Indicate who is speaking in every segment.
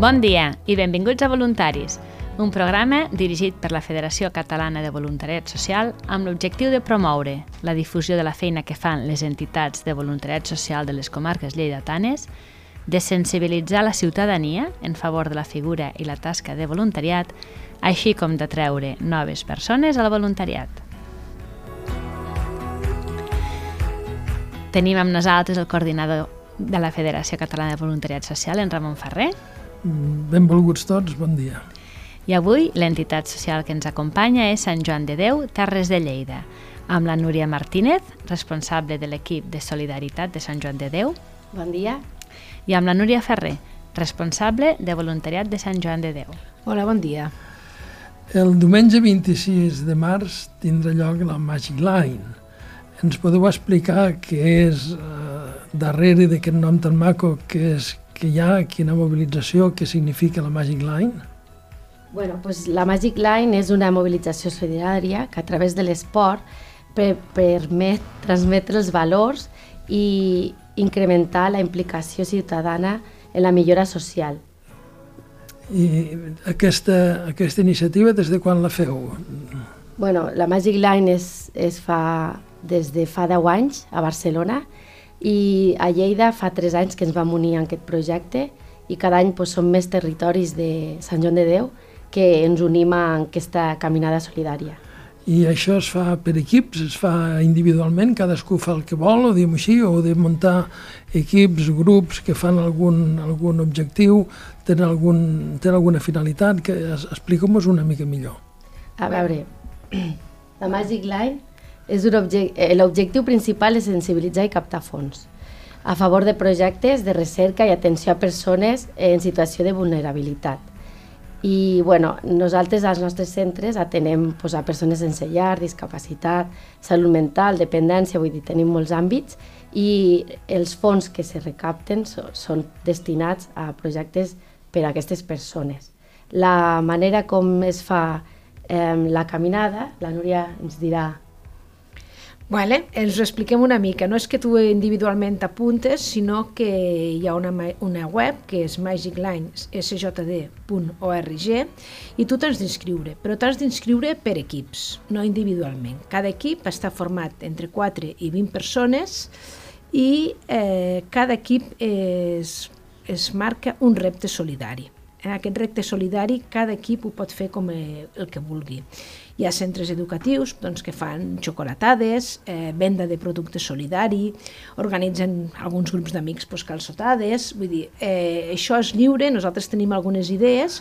Speaker 1: Bon dia i benvinguts a Voluntaris, un programa dirigit per la Federació Catalana de Voluntariat Social amb l'objectiu de promoure la difusió de la feina que fan les entitats de voluntariat social de les comarques lleidatanes, de sensibilitzar la ciutadania en favor de la figura i la tasca de voluntariat, així com d'atreure noves persones al voluntariat. Tenim amb nosaltres el coordinador de la Federació Catalana de Voluntariat Social, en Ramon Ferrer,
Speaker 2: Benvolguts tots, bon dia.
Speaker 1: i avui l'entitat social que ens acompanya és Sant Joan de Déu, Terres de Lleida, amb la Núria Martínez, responsable de l'equip de Solidaritat de Sant Joan de Déu,
Speaker 3: Bon dia.
Speaker 1: i amb la Núria Ferrer, responsable de Voluntariat de Sant Joan de Déu.
Speaker 4: Hola, bon dia.
Speaker 2: El diumenge 26 de març tindrà lloc la Magic Line. Ens podeu explicar què és eh, darrere d'aquest nom tan maco que és que hi ha, quina mobilització, què significa la Magic Line?
Speaker 3: Bueno, pues la Magic Line és una mobilització solidària que a través de l'esport per, permet transmetre els valors i incrementar la implicació ciutadana en la millora social.
Speaker 2: I aquesta, aquesta iniciativa des de quan la feu?
Speaker 3: Bueno, la Magic Line és, es fa des de fa 10 anys a Barcelona i a Lleida fa 3 anys que ens vam unir en aquest projecte i cada any pues, som més territoris de Sant Joan de Déu que ens unim en aquesta caminada solidària.
Speaker 2: I això es fa per equips, es fa individualment, cadascú fa el que vol, o diguem així, o de muntar equips, grups que fan algun, algun objectiu, tenen, algun, tenen alguna finalitat, que expliquem-nos una mica millor.
Speaker 3: A veure, la Magic Line eh, l'objectiu principal és sensibilitzar i captar fons a favor de projectes de recerca i atenció a persones en situació de vulnerabilitat. I bueno, nosaltres als nostres centres atenem pues, a persones sense llar, discapacitat, salut mental, dependència, vull dir, tenim molts àmbits i els fons que se recapten so, són destinats a projectes per a aquestes persones. La manera com es fa eh, la caminada, la Núria ens dirà
Speaker 4: Vale, ens ho expliquem una mica. No és que tu individualment t'apuntes, sinó que hi ha una, una web que és magiclinessjd.org i tu t'has d'inscriure, però t'has d'inscriure per equips, no individualment. Cada equip està format entre 4 i 20 persones i eh, cada equip es, es marca un repte solidari. En aquest repte solidari cada equip ho pot fer com el que vulgui. Hi ha centres educatius doncs, que fan xocolatades, eh, venda de producte solidari, organitzen alguns grups d'amics pues, calçotades, vull dir, eh, això és lliure, nosaltres tenim algunes idees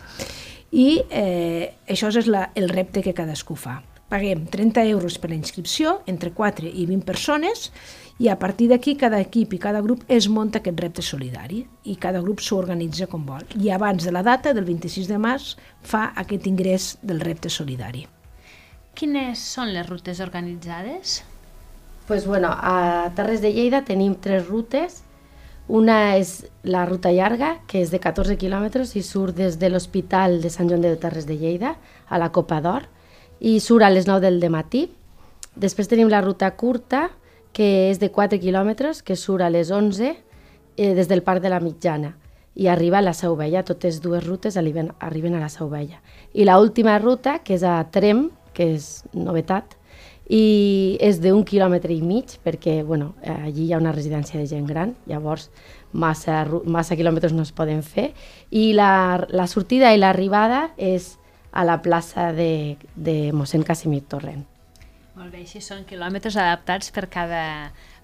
Speaker 4: i eh, això és la, el repte que cadascú fa. Paguem 30 euros per la inscripció, entre 4 i 20 persones, i a partir d'aquí cada equip i cada grup es munta aquest repte solidari i cada grup s'organitza com vol. I abans de la data, del 26 de març, fa aquest ingrés del repte solidari.
Speaker 1: Quines són les rutes organitzades?
Speaker 3: pues, bueno, a Terres de Lleida tenim tres rutes. Una és la ruta llarga, que és de 14 quilòmetres i surt des de l'Hospital de Sant Joan de Terres de Lleida a la Copa d'Or i surt a les 9 del matí. Després tenim la ruta curta, que és de 4 quilòmetres, que surt a les 11 eh, des del Parc de la Mitjana i arriba a la Seu Vella. Totes dues rutes arriben, arriben a la Seu Vella. I la última ruta, que és a Trem, que és novetat, i és d'un quilòmetre i mig perquè bueno, allí hi ha una residència de gent gran, llavors massa, massa quilòmetres no es poden fer i la, la sortida i l'arribada és a la plaça de, de mossèn Casimir Torrent.
Speaker 1: Molt bé, així són quilòmetres adaptats per cada,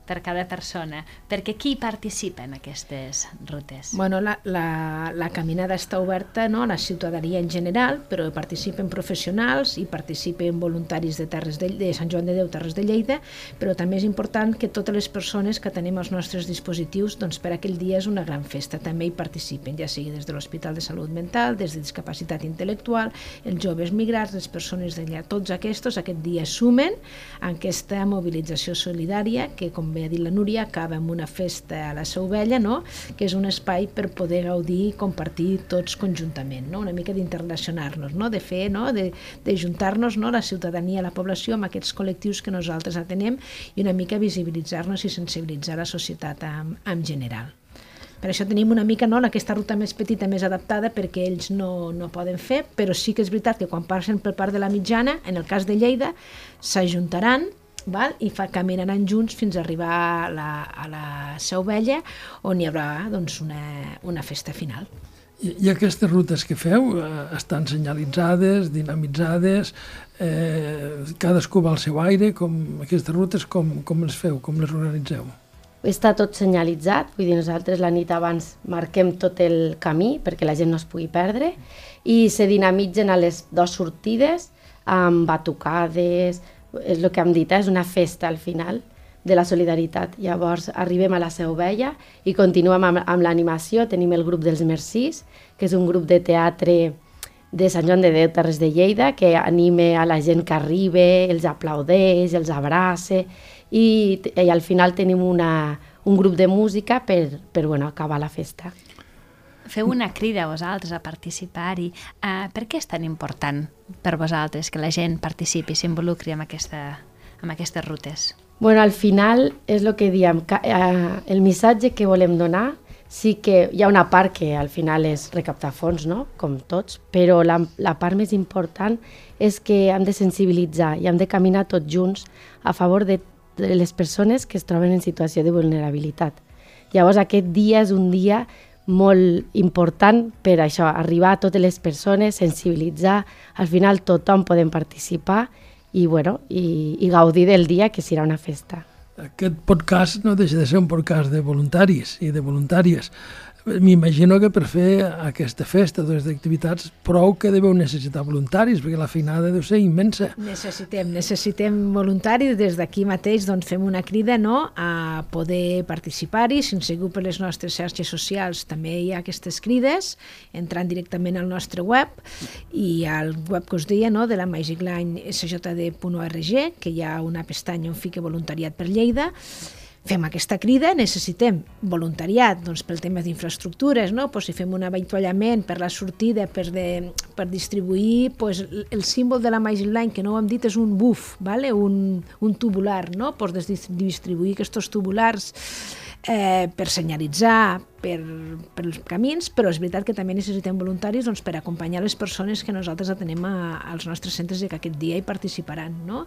Speaker 1: per cada persona. Perquè qui participa en aquestes rutes?
Speaker 4: Bueno, la, la, la caminada està oberta no, a la ciutadania en general, però participen professionals i participen voluntaris de, Terres de, de Sant Joan de Déu, Terres de Lleida, però també és important que totes les persones que tenim als nostres dispositius, doncs per aquell dia és una gran festa, també hi participen, ja sigui des de l'Hospital de Salut Mental, des de Discapacitat Intel·lectual, els joves migrats, les persones d'allà, tots aquests aquest dia sumen en aquesta mobilització solidària que, com bé ha dit la Núria, acaba amb una festa a la Seu Vella, no? que és un espai per poder gaudir i compartir tots conjuntament, no? una mica d'interrelacionar-nos, no? de fer, no? de, de juntar-nos no? la ciutadania, la població, amb aquests col·lectius que nosaltres atenem i una mica visibilitzar-nos i sensibilitzar la societat en, en general. Per això tenim una mica no, aquesta ruta més petita, més adaptada, perquè ells no, no poden fer, però sí que és veritat que quan passen pel parc de la mitjana, en el cas de Lleida, s'ajuntaran val? i fa, caminaran junts fins a arribar a la, a la Seu Vella, on hi haurà doncs, una, una festa final.
Speaker 2: I, I aquestes rutes que feu eh, estan senyalitzades, dinamitzades, eh, cadascú va al seu aire, com aquestes rutes com, com les feu, com les organitzeu?
Speaker 3: Està tot senyalitzat, vull dir, nosaltres la nit abans marquem tot el camí perquè la gent no es pugui perdre i se dinamitzen a les dues sortides amb batucades, és el que hem dit, eh? és una festa al final de la solidaritat. Llavors arribem a la Seu Vella i continuem amb, amb l'animació. Tenim el grup dels Mercís, que és un grup de teatre de Sant Joan de Déu, Terres de Lleida, que anime a la gent que arriba, els aplaudeix, els abraça i, i al final tenim una, un grup de música per, per bueno, acabar la festa.
Speaker 1: Feu una crida a vosaltres a participar-hi. Uh, per què és tan important per vosaltres que la gent participi, s'involucri amb, aquesta, amb aquestes rutes?
Speaker 3: Bueno, al final és el que diem, que, eh, el missatge que volem donar sí que hi ha una part que al final és recaptar fons, no? com tots, però la, la part més important és que hem de sensibilitzar i hem de caminar tots junts a favor de, de les persones que es troben en situació de vulnerabilitat. Llavors aquest dia és un dia molt important per això, arribar a totes les persones, sensibilitzar, al final tothom podem participar i, bueno, i, i gaudir del dia, que serà una festa.
Speaker 2: Aquest podcast no deixa de ser un podcast de voluntaris i de voluntàries. M'imagino que per fer aquesta festa, dues activitats, prou que deveu necessitar voluntaris, perquè la feinada deu ser immensa.
Speaker 4: Necessitem, necessitem voluntaris. Des d'aquí mateix doncs, fem una crida no, a poder participar-hi. Si ens seguiu per les nostres xarxes socials també hi ha aquestes crides, entrant directament al nostre web i al web que us deia no, de la Magic Line sjd.org, que hi ha una pestanya on fica voluntariat per Lleida, fem aquesta crida, necessitem voluntariat doncs, pel tema d'infraestructures, no? pues si fem un avituallament per la sortida, per, de, per distribuir pues, el símbol de la Magic Line, que no ho hem dit, és un buf, vale? un, un tubular, no? pues distribuir aquests tubulars eh, per senyalitzar per, per els camins, però és veritat que també necessitem voluntaris doncs, per acompanyar les persones que nosaltres atenem a, als nostres centres i que aquest dia hi participaran. No?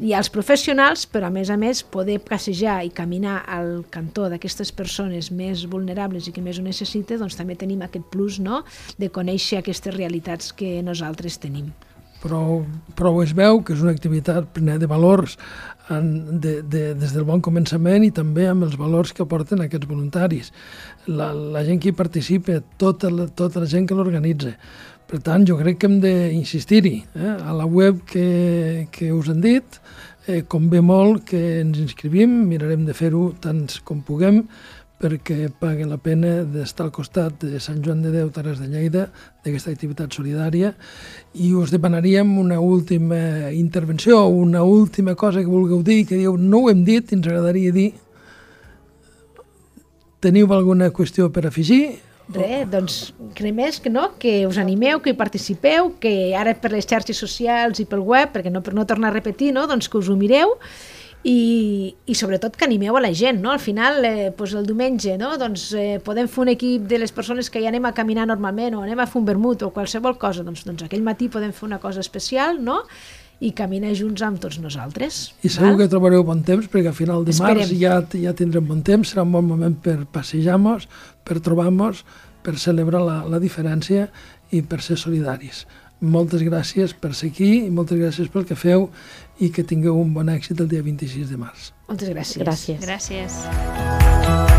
Speaker 4: I als professionals, però a més a més poder passejar i caminar al cantó d'aquestes persones més vulnerables i que més ho necessita, doncs també tenim aquest plus no? de conèixer aquestes realitats que nosaltres tenim.
Speaker 2: Però, però es veu que és una activitat plena de valors en, de, de, des del bon començament i també amb els valors que aporten aquests voluntaris. La, la gent que hi participa, tota la, tota la gent que l'organitza. Per tant, jo crec que hem d'insistir-hi. Eh? A la web que, que us han dit, eh, convé molt que ens inscrivim, mirarem de fer-ho tants com puguem, perquè pagui la pena d'estar al costat de Sant Joan de Déu, Terres de Lleida, d'aquesta activitat solidària, i us demanaríem una última intervenció, una última cosa que vulgueu dir, que dieu, no ho hem dit, ens agradaria dir. Teniu alguna qüestió per afegir?
Speaker 4: Res, doncs crec més que no, que us animeu, que hi participeu, que ara per les xarxes socials i pel web, perquè no per no tornar a repetir, no? doncs que us ho mireu i, i sobretot que animeu a la gent, no? Al final, eh, doncs el diumenge, no? Doncs eh, podem fer un equip de les persones que ja anem a caminar normalment o anem a fer un vermut o qualsevol cosa, doncs, doncs aquell matí podem fer una cosa especial, no? I caminar junts amb tots nosaltres.
Speaker 2: I segur val? que trobareu bon temps, perquè a final de març ja, ja tindrem bon temps, serà un bon moment per passejar-nos, per trobar-nos, per celebrar la, la diferència i per ser solidaris. Moltes gràcies per ser aquí i moltes gràcies pel que feu i que tingueu un bon èxit el dia 26 de març.
Speaker 4: Moltes gràcies.
Speaker 3: Gràcies.
Speaker 1: Gràcies.